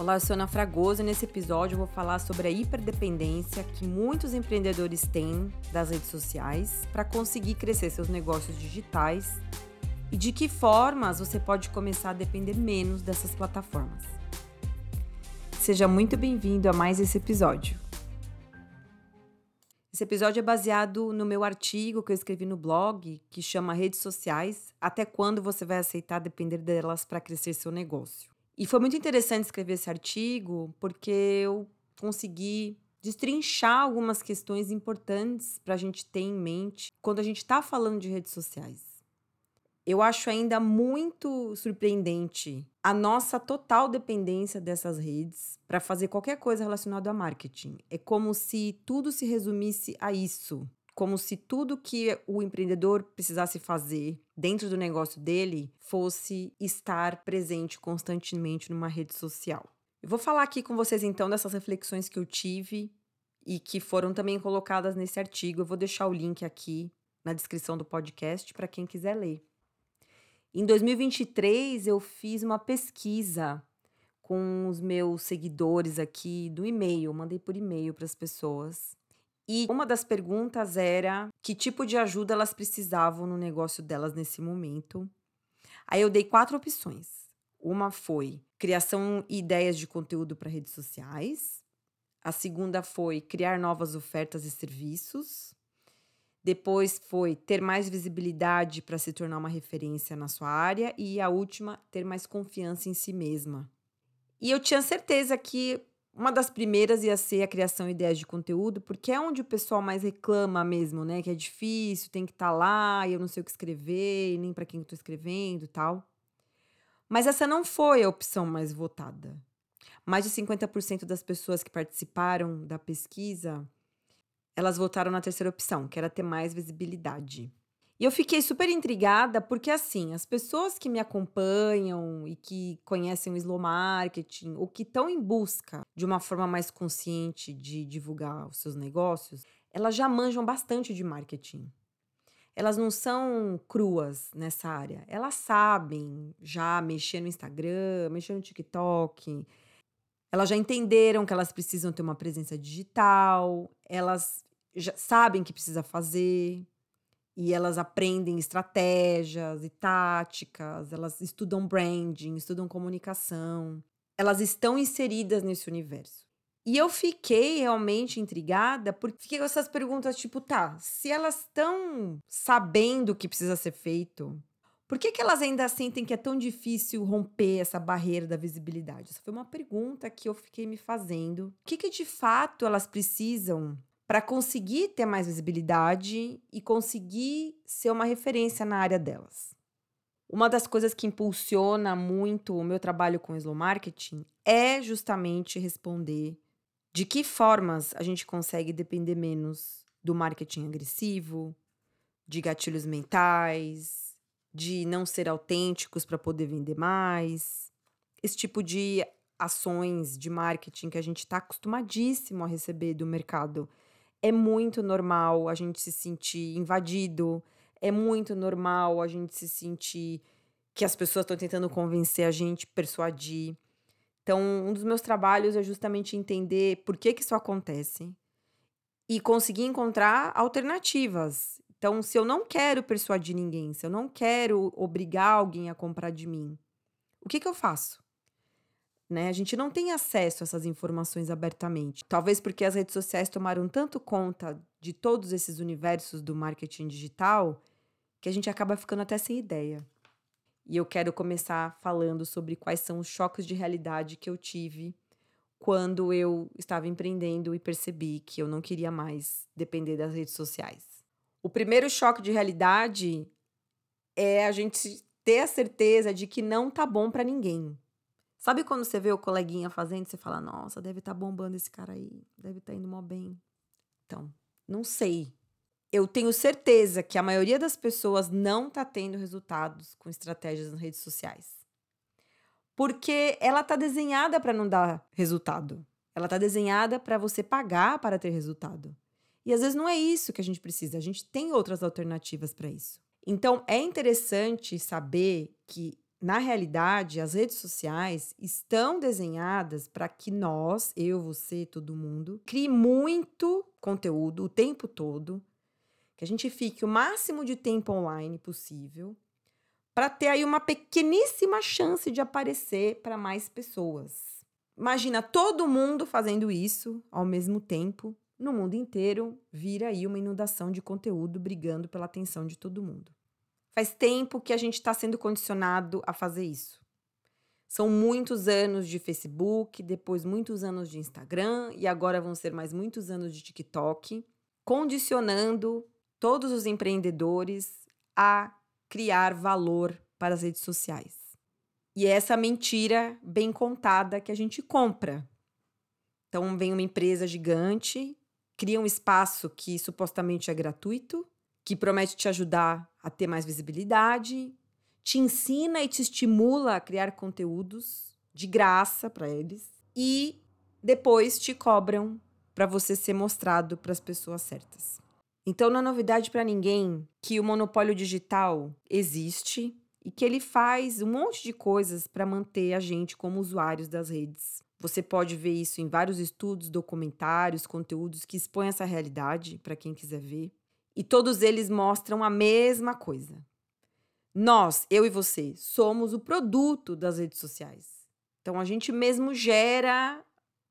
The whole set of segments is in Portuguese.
Olá, eu sou Ana Fragoso e nesse episódio eu vou falar sobre a hiperdependência que muitos empreendedores têm das redes sociais para conseguir crescer seus negócios digitais e de que formas você pode começar a depender menos dessas plataformas. Seja muito bem-vindo a mais esse episódio. Esse episódio é baseado no meu artigo que eu escrevi no blog, que chama Redes Sociais: Até quando você vai aceitar depender delas para crescer seu negócio? E foi muito interessante escrever esse artigo, porque eu consegui destrinchar algumas questões importantes para a gente ter em mente quando a gente está falando de redes sociais. Eu acho ainda muito surpreendente a nossa total dependência dessas redes para fazer qualquer coisa relacionada a marketing. É como se tudo se resumisse a isso como se tudo que o empreendedor precisasse fazer dentro do negócio dele fosse estar presente constantemente numa rede social. Eu vou falar aqui com vocês então dessas reflexões que eu tive e que foram também colocadas nesse artigo. Eu vou deixar o link aqui na descrição do podcast para quem quiser ler. Em 2023, eu fiz uma pesquisa com os meus seguidores aqui do e-mail, mandei por e-mail para as pessoas. E uma das perguntas era que tipo de ajuda elas precisavam no negócio delas nesse momento. Aí eu dei quatro opções. Uma foi criação e ideias de conteúdo para redes sociais. A segunda foi criar novas ofertas e serviços. Depois foi ter mais visibilidade para se tornar uma referência na sua área. E a última, ter mais confiança em si mesma. E eu tinha certeza que uma das primeiras ia ser a criação de ideias de conteúdo, porque é onde o pessoal mais reclama mesmo, né? Que é difícil, tem que estar tá lá, e eu não sei o que escrever, e nem para quem tô escrevendo tal. Mas essa não foi a opção mais votada. Mais de 50% das pessoas que participaram da pesquisa, elas votaram na terceira opção, que era ter mais visibilidade. E eu fiquei super intrigada porque, assim, as pessoas que me acompanham e que conhecem o slow marketing ou que estão em busca de uma forma mais consciente de divulgar os seus negócios, elas já manjam bastante de marketing. Elas não são cruas nessa área. Elas sabem já mexer no Instagram, mexer no TikTok. Elas já entenderam que elas precisam ter uma presença digital. Elas já sabem que precisa fazer e elas aprendem estratégias e táticas, elas estudam branding, estudam comunicação, elas estão inseridas nesse universo. E eu fiquei realmente intrigada porque fiquei com essas perguntas tipo, tá, se elas estão sabendo o que precisa ser feito, por que, que elas ainda sentem que é tão difícil romper essa barreira da visibilidade? Essa foi uma pergunta que eu fiquei me fazendo. O que, que de fato elas precisam para conseguir ter mais visibilidade e conseguir ser uma referência na área delas. Uma das coisas que impulsiona muito o meu trabalho com slow marketing é justamente responder de que formas a gente consegue depender menos do marketing agressivo, de gatilhos mentais, de não ser autênticos para poder vender mais. Esse tipo de ações de marketing que a gente está acostumadíssimo a receber do mercado é muito normal a gente se sentir invadido, é muito normal a gente se sentir que as pessoas estão tentando convencer a gente, persuadir. Então, um dos meus trabalhos é justamente entender por que, que isso acontece e conseguir encontrar alternativas. Então, se eu não quero persuadir ninguém, se eu não quero obrigar alguém a comprar de mim, o que, que eu faço? Né? A gente não tem acesso a essas informações abertamente. Talvez porque as redes sociais tomaram tanto conta de todos esses universos do marketing digital que a gente acaba ficando até sem ideia. E eu quero começar falando sobre quais são os choques de realidade que eu tive quando eu estava empreendendo e percebi que eu não queria mais depender das redes sociais. O primeiro choque de realidade é a gente ter a certeza de que não tá bom para ninguém. Sabe quando você vê o coleguinha fazendo, você fala, nossa, deve estar tá bombando esse cara aí, deve estar tá indo mó bem. Então, não sei. Eu tenho certeza que a maioria das pessoas não está tendo resultados com estratégias nas redes sociais. Porque ela está desenhada para não dar resultado. Ela está desenhada para você pagar para ter resultado. E às vezes não é isso que a gente precisa, a gente tem outras alternativas para isso. Então é interessante saber que na realidade, as redes sociais estão desenhadas para que nós, eu, você, todo mundo, crie muito conteúdo o tempo todo, que a gente fique o máximo de tempo online possível, para ter aí uma pequeníssima chance de aparecer para mais pessoas. Imagina todo mundo fazendo isso ao mesmo tempo, no mundo inteiro, vira aí uma inundação de conteúdo brigando pela atenção de todo mundo. Faz tempo que a gente está sendo condicionado a fazer isso. São muitos anos de Facebook, depois muitos anos de Instagram e agora vão ser mais muitos anos de TikTok, condicionando todos os empreendedores a criar valor para as redes sociais. E é essa mentira bem contada que a gente compra. Então vem uma empresa gigante, cria um espaço que supostamente é gratuito, que promete te ajudar a ter mais visibilidade, te ensina e te estimula a criar conteúdos de graça para eles e depois te cobram para você ser mostrado para as pessoas certas. Então não é novidade para ninguém que o monopólio digital existe e que ele faz um monte de coisas para manter a gente como usuários das redes. Você pode ver isso em vários estudos, documentários, conteúdos que expõem essa realidade para quem quiser ver. E todos eles mostram a mesma coisa. Nós, eu e você, somos o produto das redes sociais. Então a gente mesmo gera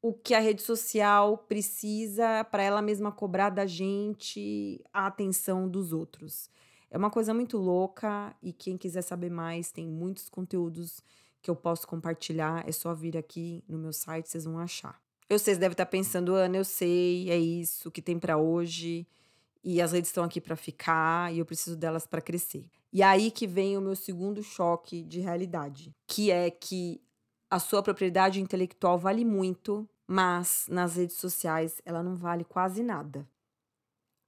o que a rede social precisa para ela mesma cobrar da gente a atenção dos outros. É uma coisa muito louca e quem quiser saber mais, tem muitos conteúdos que eu posso compartilhar. É só vir aqui no meu site, vocês vão achar. Eu sei, vocês devem estar pensando, Ana, eu sei, é isso que tem para hoje e as redes estão aqui para ficar e eu preciso delas para crescer. E aí que vem o meu segundo choque de realidade, que é que a sua propriedade intelectual vale muito, mas nas redes sociais ela não vale quase nada.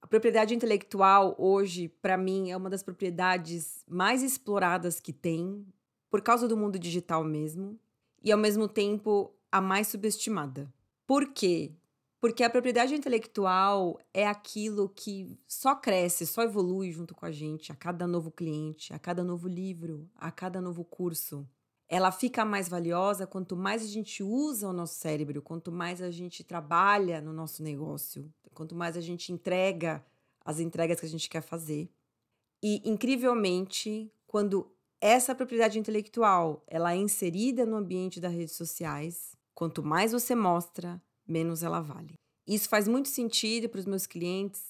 A propriedade intelectual hoje, para mim, é uma das propriedades mais exploradas que tem, por causa do mundo digital mesmo, e ao mesmo tempo a mais subestimada. Por quê? Porque a propriedade intelectual é aquilo que só cresce, só evolui junto com a gente a cada novo cliente, a cada novo livro, a cada novo curso. Ela fica mais valiosa quanto mais a gente usa o nosso cérebro, quanto mais a gente trabalha no nosso negócio, quanto mais a gente entrega as entregas que a gente quer fazer. E incrivelmente, quando essa propriedade intelectual ela é inserida no ambiente das redes sociais, quanto mais você mostra, menos ela vale. Isso faz muito sentido para os meus clientes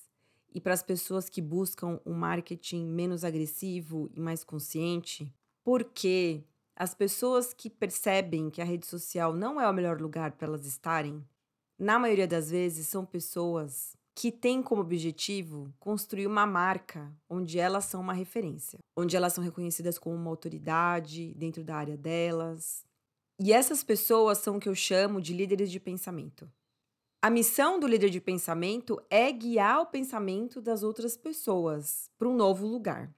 e para as pessoas que buscam um marketing menos agressivo e mais consciente, porque as pessoas que percebem que a rede social não é o melhor lugar para elas estarem, na maioria das vezes são pessoas que têm como objetivo construir uma marca onde elas são uma referência, onde elas são reconhecidas como uma autoridade dentro da área delas, e essas pessoas são o que eu chamo de líderes de pensamento. A missão do líder de pensamento é guiar o pensamento das outras pessoas para um novo lugar.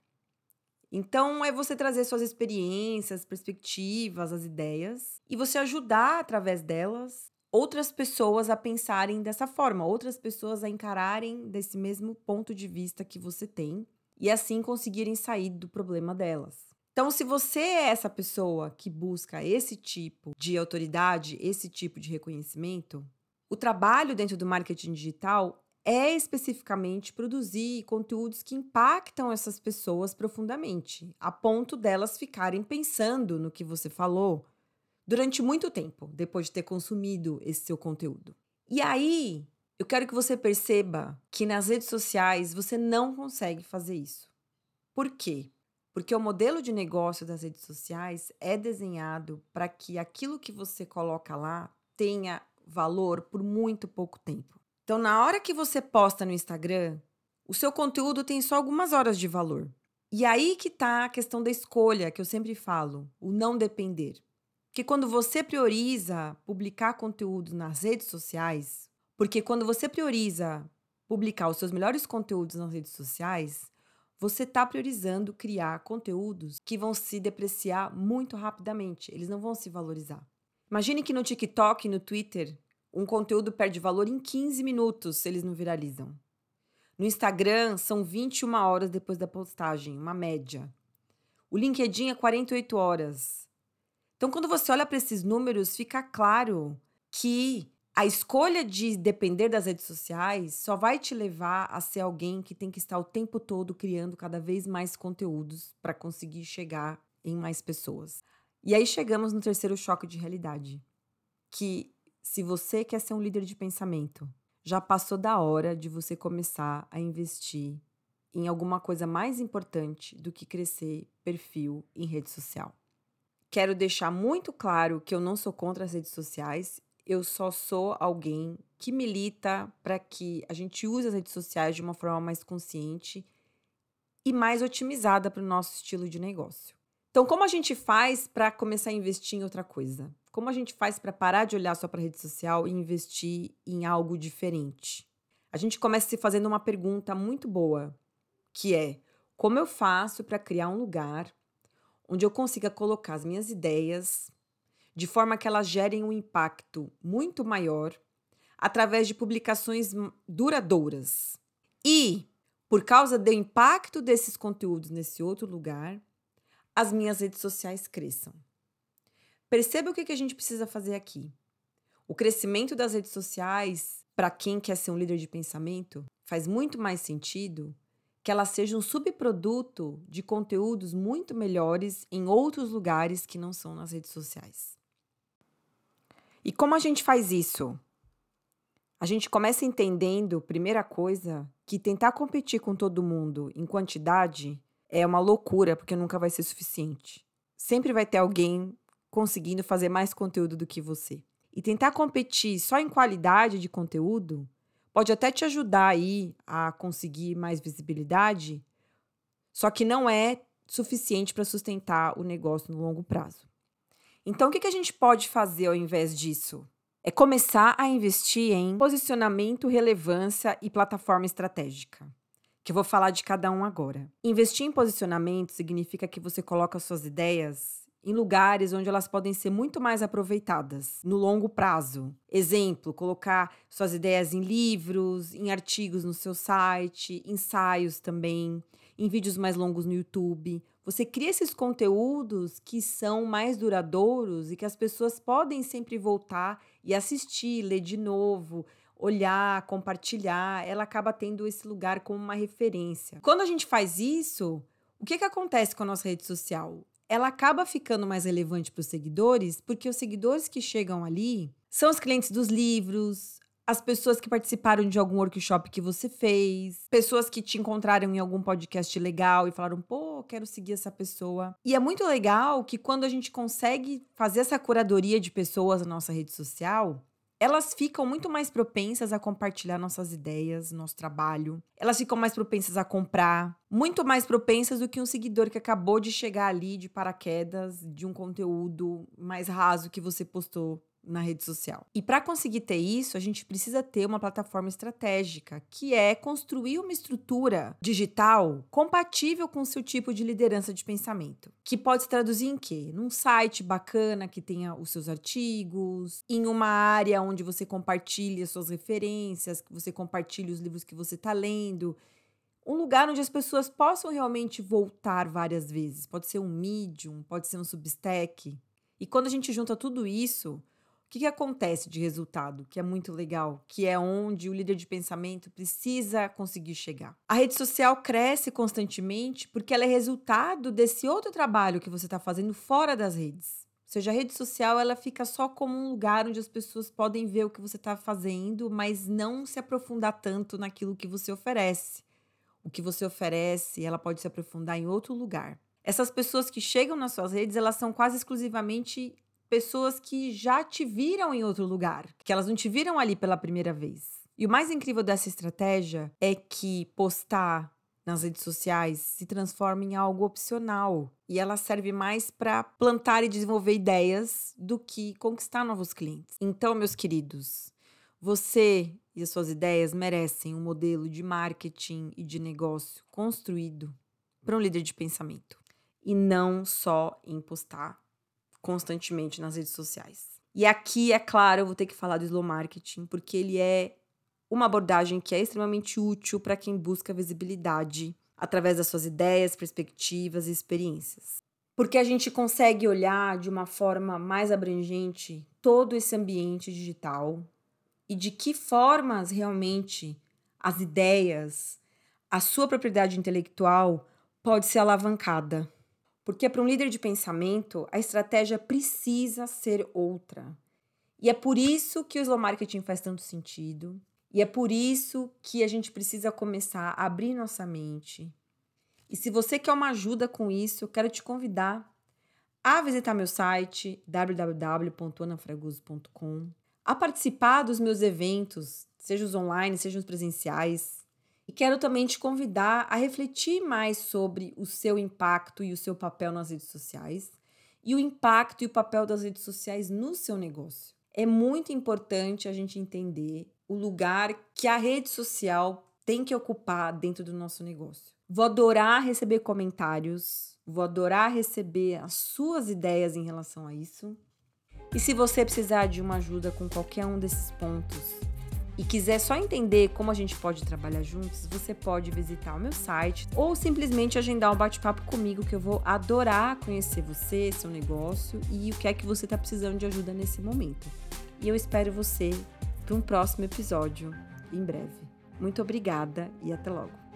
Então, é você trazer suas experiências, perspectivas, as ideias e você ajudar através delas outras pessoas a pensarem dessa forma, outras pessoas a encararem desse mesmo ponto de vista que você tem e assim conseguirem sair do problema delas. Então, se você é essa pessoa que busca esse tipo de autoridade, esse tipo de reconhecimento, o trabalho dentro do marketing digital é especificamente produzir conteúdos que impactam essas pessoas profundamente, a ponto delas ficarem pensando no que você falou durante muito tempo, depois de ter consumido esse seu conteúdo. E aí, eu quero que você perceba que nas redes sociais você não consegue fazer isso. Por quê? Porque o modelo de negócio das redes sociais é desenhado para que aquilo que você coloca lá tenha valor por muito pouco tempo. Então, na hora que você posta no Instagram, o seu conteúdo tem só algumas horas de valor. E aí que está a questão da escolha, que eu sempre falo, o não depender. Porque quando você prioriza publicar conteúdo nas redes sociais, porque quando você prioriza publicar os seus melhores conteúdos nas redes sociais, você está priorizando criar conteúdos que vão se depreciar muito rapidamente, eles não vão se valorizar. Imagine que no TikTok no Twitter, um conteúdo perde valor em 15 minutos se eles não viralizam. No Instagram, são 21 horas depois da postagem, uma média. O LinkedIn é 48 horas. Então, quando você olha para esses números, fica claro que a escolha de depender das redes sociais só vai te levar a ser alguém que tem que estar o tempo todo criando cada vez mais conteúdos para conseguir chegar em mais pessoas. E aí chegamos no terceiro choque de realidade, que se você quer ser um líder de pensamento, já passou da hora de você começar a investir em alguma coisa mais importante do que crescer perfil em rede social. Quero deixar muito claro que eu não sou contra as redes sociais, eu só sou alguém que milita para que a gente use as redes sociais de uma forma mais consciente e mais otimizada para o nosso estilo de negócio. Então, como a gente faz para começar a investir em outra coisa? Como a gente faz para parar de olhar só para a rede social e investir em algo diferente? A gente começa se fazendo uma pergunta muito boa, que é: como eu faço para criar um lugar onde eu consiga colocar as minhas ideias de forma que elas gerem um impacto muito maior através de publicações duradouras? E, por causa do impacto desses conteúdos nesse outro lugar, as minhas redes sociais cresçam. Perceba o que a gente precisa fazer aqui. O crescimento das redes sociais, para quem quer ser um líder de pensamento, faz muito mais sentido que ela seja um subproduto de conteúdos muito melhores em outros lugares que não são nas redes sociais. E como a gente faz isso? A gente começa entendendo, primeira coisa, que tentar competir com todo mundo em quantidade é uma loucura, porque nunca vai ser suficiente. Sempre vai ter alguém conseguindo fazer mais conteúdo do que você. E tentar competir só em qualidade de conteúdo pode até te ajudar aí a conseguir mais visibilidade, só que não é suficiente para sustentar o negócio no longo prazo. Então, o que, a gente pode fazer ao invés disso? É começar a investir em posicionamento, relevância e plataforma estratégica que eu vou falar de cada um agora. Investir em posicionamento significa que você coloca suas ideias em lugares onde elas podem ser muito mais aproveitadas no longo prazo. Exemplo, colocar suas ideias em livros, em artigos no seu site, ensaios também, em vídeos mais longos no YouTube. Você cria esses conteúdos que são mais duradouros e que as pessoas podem sempre voltar e assistir, ler de novo, olhar, compartilhar, ela acaba tendo esse lugar como uma referência. Quando a gente faz isso, o que, que acontece com a nossa rede social? Ela acaba ficando mais relevante para os seguidores, porque os seguidores que chegam ali são os clientes dos livros, as pessoas que participaram de algum workshop que você fez, pessoas que te encontraram em algum podcast legal e falaram, pô, quero seguir essa pessoa. E é muito legal que quando a gente consegue fazer essa curadoria de pessoas na nossa rede social, elas ficam muito mais propensas a compartilhar nossas ideias, nosso trabalho. Elas ficam mais propensas a comprar, muito mais propensas do que um seguidor que acabou de chegar ali de paraquedas de um conteúdo mais raso que você postou na rede social. E para conseguir ter isso, a gente precisa ter uma plataforma estratégica, que é construir uma estrutura digital compatível com o seu tipo de liderança de pensamento, que pode se traduzir em quê? Num site bacana que tenha os seus artigos, em uma área onde você compartilhe as suas referências, que você compartilhe os livros que você está lendo, um lugar onde as pessoas possam realmente voltar várias vezes. Pode ser um Medium, pode ser um Substack. E quando a gente junta tudo isso, o que, que acontece de resultado, que é muito legal, que é onde o líder de pensamento precisa conseguir chegar? A rede social cresce constantemente porque ela é resultado desse outro trabalho que você está fazendo fora das redes. Ou seja, a rede social ela fica só como um lugar onde as pessoas podem ver o que você está fazendo, mas não se aprofundar tanto naquilo que você oferece. O que você oferece, ela pode se aprofundar em outro lugar. Essas pessoas que chegam nas suas redes, elas são quase exclusivamente pessoas que já te viram em outro lugar, que elas não te viram ali pela primeira vez. E o mais incrível dessa estratégia é que postar nas redes sociais se transforma em algo opcional e ela serve mais para plantar e desenvolver ideias do que conquistar novos clientes. Então, meus queridos, você e as suas ideias merecem um modelo de marketing e de negócio construído para um líder de pensamento e não só em postar constantemente nas redes sociais. E aqui, é claro, eu vou ter que falar do slow marketing, porque ele é uma abordagem que é extremamente útil para quem busca visibilidade através das suas ideias, perspectivas e experiências. Porque a gente consegue olhar de uma forma mais abrangente todo esse ambiente digital e de que formas realmente as ideias, a sua propriedade intelectual pode ser alavancada. Porque para um líder de pensamento, a estratégia precisa ser outra. E é por isso que o slow marketing faz tanto sentido. E é por isso que a gente precisa começar a abrir nossa mente. E se você quer uma ajuda com isso, eu quero te convidar a visitar meu site www.anafraguso.com, a participar dos meus eventos, seja os online, seja os presenciais. E quero também te convidar a refletir mais sobre o seu impacto e o seu papel nas redes sociais e o impacto e o papel das redes sociais no seu negócio. É muito importante a gente entender o lugar que a rede social tem que ocupar dentro do nosso negócio. Vou adorar receber comentários, vou adorar receber as suas ideias em relação a isso. E se você precisar de uma ajuda com qualquer um desses pontos, e quiser só entender como a gente pode trabalhar juntos, você pode visitar o meu site ou simplesmente agendar um bate-papo comigo que eu vou adorar conhecer você, seu negócio e o que é que você está precisando de ajuda nesse momento. E eu espero você para um próximo episódio em breve. Muito obrigada e até logo.